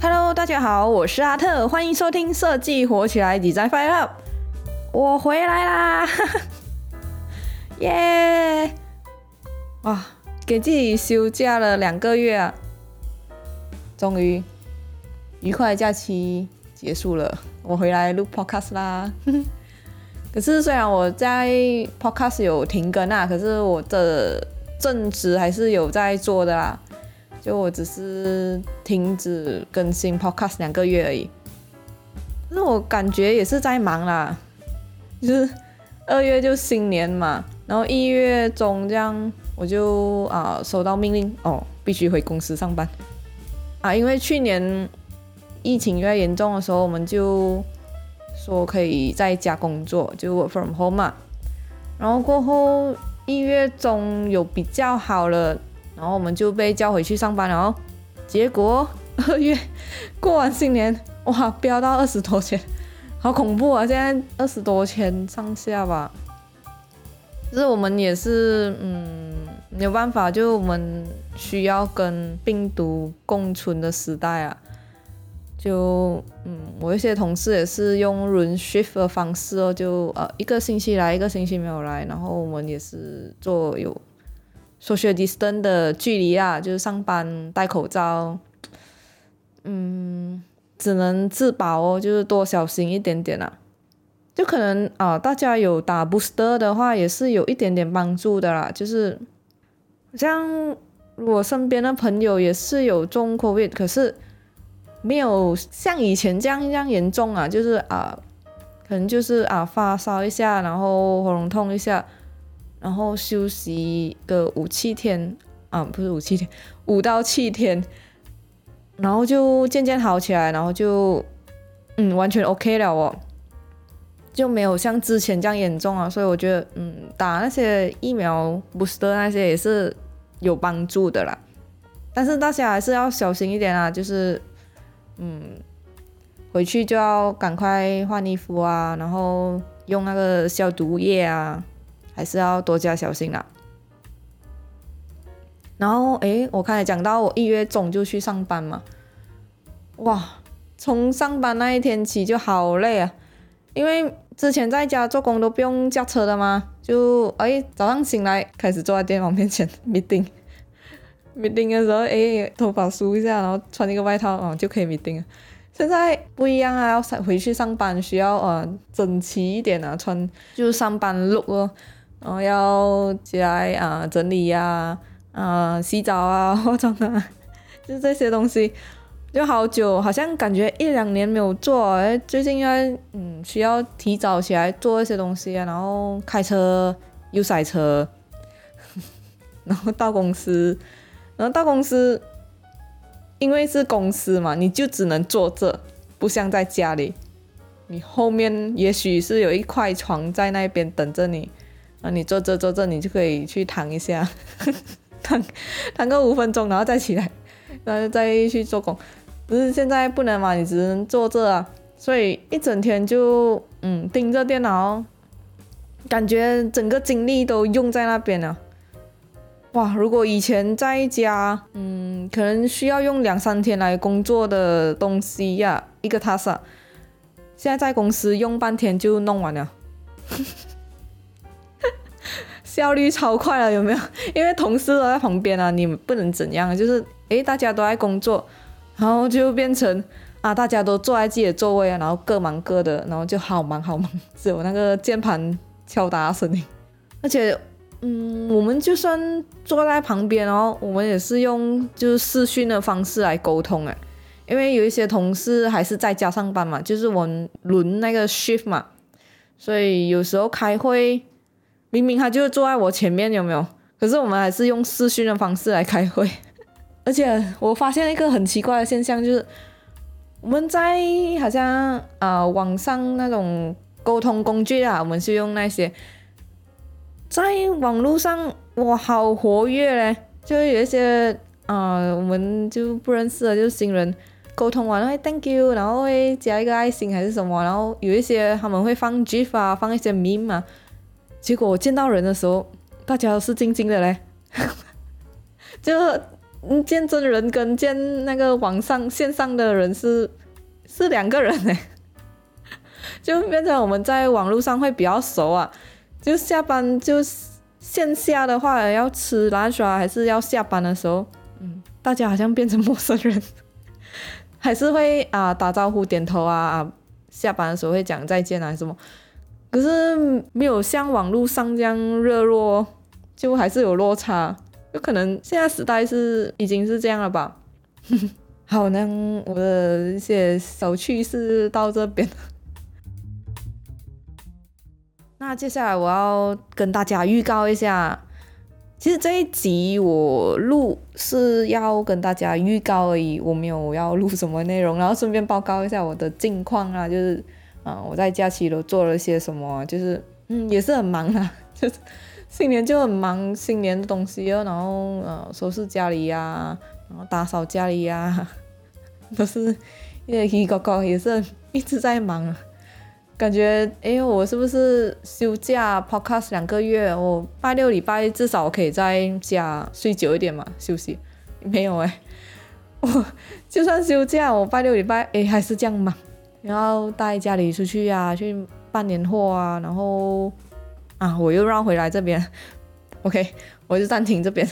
Hello，大家好，我是阿特，欢迎收听设计火起来，Design Fire Up，我回来啦，耶！哇，给自己休假了两个月啊，终于愉快假期结束了，我回来录 Podcast 啦。可是虽然我在 Podcast 有停更啊，可是我的正职还是有在做的啦。就我只是停止更新 Podcast 两个月而已，那我感觉也是在忙啦。就是二月就新年嘛，然后一月中这样我就啊收到命令哦，必须回公司上班啊，因为去年疫情越严重的时候，我们就说可以在家工作，就 work from home 嘛。然后过后一月中有比较好了。然后我们就被叫回去上班了哦，结果二月过完新年，哇，飙到二十多千，好恐怖啊！现在二十多千上下吧，就是我们也是，嗯，没有办法，就我们需要跟病毒共存的时代啊，就，嗯，我一些同事也是用轮 shift 的方式哦，就呃一个星期来，一个星期没有来，然后我们也是做有。Social distance 的距离啊，就是上班戴口罩，嗯，只能自保哦，就是多小心一点点啦。就可能啊，大家有打 booster 的话，也是有一点点帮助的啦。就是像我身边的朋友也是有中 covid，可是没有像以前这样这样严重啊，就是啊，可能就是啊发烧一下，然后喉咙痛一下。然后休息个五七天啊，不是五七天，五到七天，然后就渐渐好起来，然后就嗯完全 OK 了哦，就没有像之前这样严重啊。所以我觉得嗯打那些疫苗 booster 那些也是有帮助的啦，但是大家还是要小心一点啊，就是嗯回去就要赶快换衣服啊，然后用那个消毒液啊。还是要多加小心啦。然后，诶，我刚才讲到我一月中就去上班嘛，哇，从上班那一天起就好累啊，因为之前在家做工都不用驾车的嘛，就诶早上醒来开始坐在电脑面前 meeting。没定的时候，诶头发梳一下，然后穿一个外套，哦就可以 meeting 了。现在不一样啊，要上回去上班需要呃整齐一点啊，穿就上班 look 哦。然后要起来啊，整理呀，啊，洗澡啊，化妆啊，就是这些东西，就好久，好像感觉一两年没有做，最近要嗯需要提早起来做一些东西啊，然后开车又塞车，然后到公司，然后到公司，因为是公司嘛，你就只能坐着，不像在家里，你后面也许是有一块床在那边等着你。啊，你坐这坐这，你就可以去躺一下，躺躺个五分钟，然后再起来，然后再去做工。不是现在不能嘛，你只能坐这啊，所以一整天就嗯盯着电脑，感觉整个精力都用在那边了。哇，如果以前在家，嗯，可能需要用两三天来工作的东西呀，一个 task，现在在公司用半天就弄完了。效率超快了，有没有？因为同事都在旁边啊，你不能怎样，就是诶，大家都在工作，然后就变成啊，大家都坐在自己的座位啊，然后各忙各的，然后就好忙好忙，只有那个键盘敲打声音。而且，嗯，我们就算坐在旁边哦，我们也是用就是视讯的方式来沟通诶，因为有一些同事还是在家上班嘛，就是我们轮那个 shift 嘛，所以有时候开会。明明他就坐在我前面，有没有？可是我们还是用视讯的方式来开会。而且我发现一个很奇怪的现象，就是我们在好像啊网上那种沟通工具啊，我们是用那些，在网络上哇好活跃嘞，就有一些啊我们就不认识的，就是新人沟通完会 thank you，然后会加一个爱心还是什么，然后有一些他们会放 gif 啊，放一些 meme 啊。结果我见到人的时候，大家都是静静的嘞，就嗯，见真人跟见那个网上线上的人是是两个人哎，就变成我们在网络上会比较熟啊，就下班就线下的话要吃 lunch 啊，还是要下班的时候，嗯，大家好像变成陌生人，还是会啊打招呼点头啊啊，下班的时候会讲再见啊什么，可是没有像网络上这样热络，就还是有落差。有可能现在时代是已经是这样了吧？好，那我的一些小趣事到这边。那接下来我要跟大家预告一下，其实这一集我录是要跟大家预告而已，我没有要录什么内容，然后顺便报告一下我的近况啊，就是啊我在假期都做了些什么，就是嗯也是很忙啊，就是。新年就很忙，新年的东西哦，然后呃收拾家里呀，然后打扫家里呀，都是一些搞搞也是一直在忙啊，感觉哎我是不是休假 podcast 两个月，我拜六礼拜至少可以在家睡久一点嘛休息，没有哎，我就算休假我拜六礼拜哎还是这样忙，然后带家里出去呀，去办年货啊，然后。啊！我又绕回来这边，OK，我就暂停这边。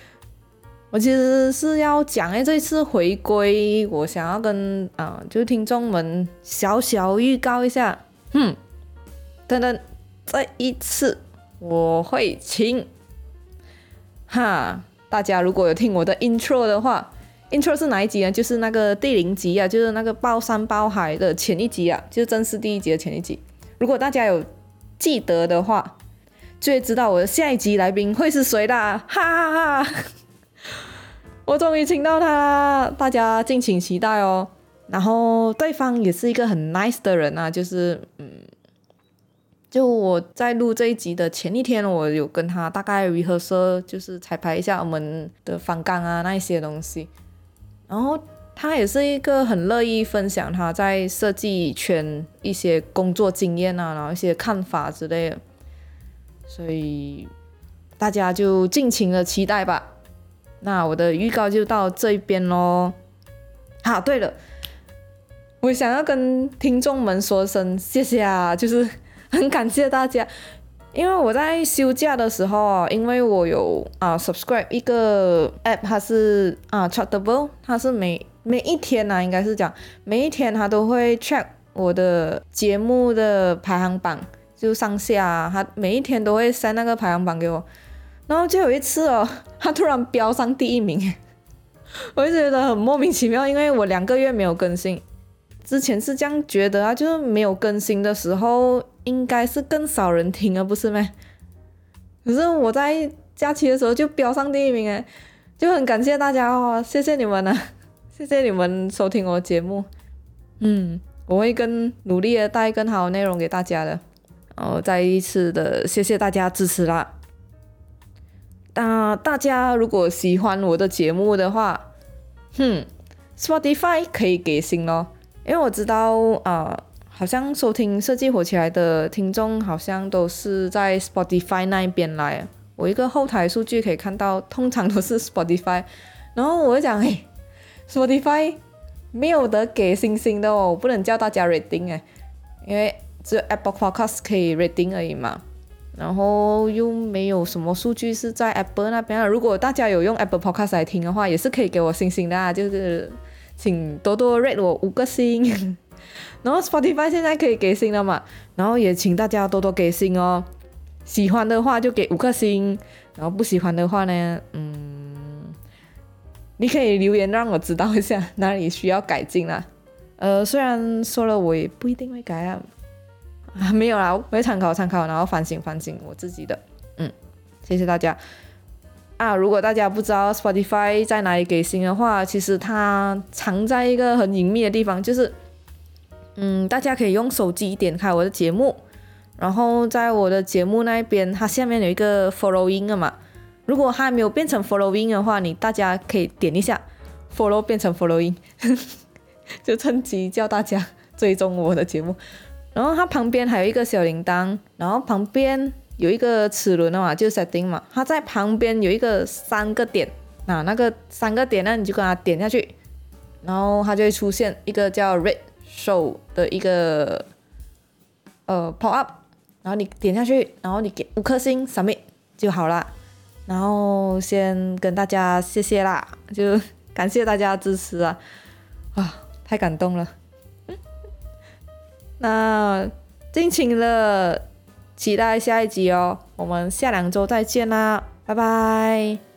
我其实是要讲哎，这次回归，我想要跟啊，就听众们小小预告一下，嗯，等等，这一次我会请，哈，大家如果有听我的 intro 的话，intro 是哪一集呢？就是那个第零集啊，就是那个包山包海的前一集啊，就正式第一集的前一集。如果大家有记得的话，就会知道我的下一集来宾会是谁啦！哈哈哈！我终于请到他啦，大家敬请期待哦。然后对方也是一个很 nice 的人啊，就是嗯，就我在录这一集的前一天，我有跟他大概 rehearsal，就是彩排一下我们的方纲啊那一些东西。然后他也是一个很乐意分享他在设计圈一些工作经验啊，然后一些看法之类的，所以大家就尽情的期待吧。那我的预告就到这边喽。好，对了，我想要跟听众们说声谢谢啊，就是很感谢大家，因为我在休假的时候啊，因为我有啊 subscribe 一个 app，它是啊 Chartable，它是每每一天呢，应该是讲每一天他都会 check 我的节目的排行榜，就上下，他每一天都会塞那个排行榜给我。然后就有一次哦，他突然飙上第一名，我就觉得很莫名其妙，因为我两个月没有更新，之前是这样觉得啊，就是没有更新的时候应该是更少人听了，不是吗？可是我在假期的时候就飙上第一名哎，就很感谢大家哦，谢谢你们啊。谢谢你们收听我的节目，嗯，我会更努力的带更好的内容给大家的，然后再一次的谢谢大家支持啦。那大家如果喜欢我的节目的话，哼，Spotify 可以给星咯，因为我知道啊，好像收听设计火起来的听众好像都是在 Spotify 那一边来，我一个后台数据可以看到，通常都是 Spotify，然后我就讲，嘿。Spotify 没有得给星星的哦，我不能叫大家 rating 哎，因为只有 Apple Podcast 可以 rating 而已嘛。然后又没有什么数据是在 Apple 那边。如果大家有用 Apple Podcast 来听的话，也是可以给我星星的啊，就是请多多 rate 我五个星。然后 Spotify 现在可以给星了嘛，然后也请大家多多给星哦。喜欢的话就给五颗星，然后不喜欢的话呢，嗯。你可以留言让我知道一下哪里需要改进啦。呃，虽然说了我也不一定会改，啊没有啦，我会参考参考，然后反省反省我自己的。嗯，谢谢大家。啊，如果大家不知道 Spotify 在哪里给星的话，其实它藏在一个很隐秘的地方，就是嗯，大家可以用手机点开我的节目，然后在我的节目那边，它下面有一个 Following 的嘛。如果还没有变成 following 的话，你大家可以点一下 follow 变成 following，就趁机叫大家追踪我的节目。然后它旁边还有一个小铃铛，然后旁边有一个齿轮的嘛，就 setting 嘛。它在旁边有一个三个点，那那个三个点呢，你就跟它点下去，然后它就会出现一个叫 Red Show 的一个呃 pop up，然后你点下去，然后你给五颗星 submit 就好了。然后先跟大家谢谢啦，就感谢大家支持啊，啊，太感动了。那敬请了，期待下一集哦，我们下两周再见啦，拜拜。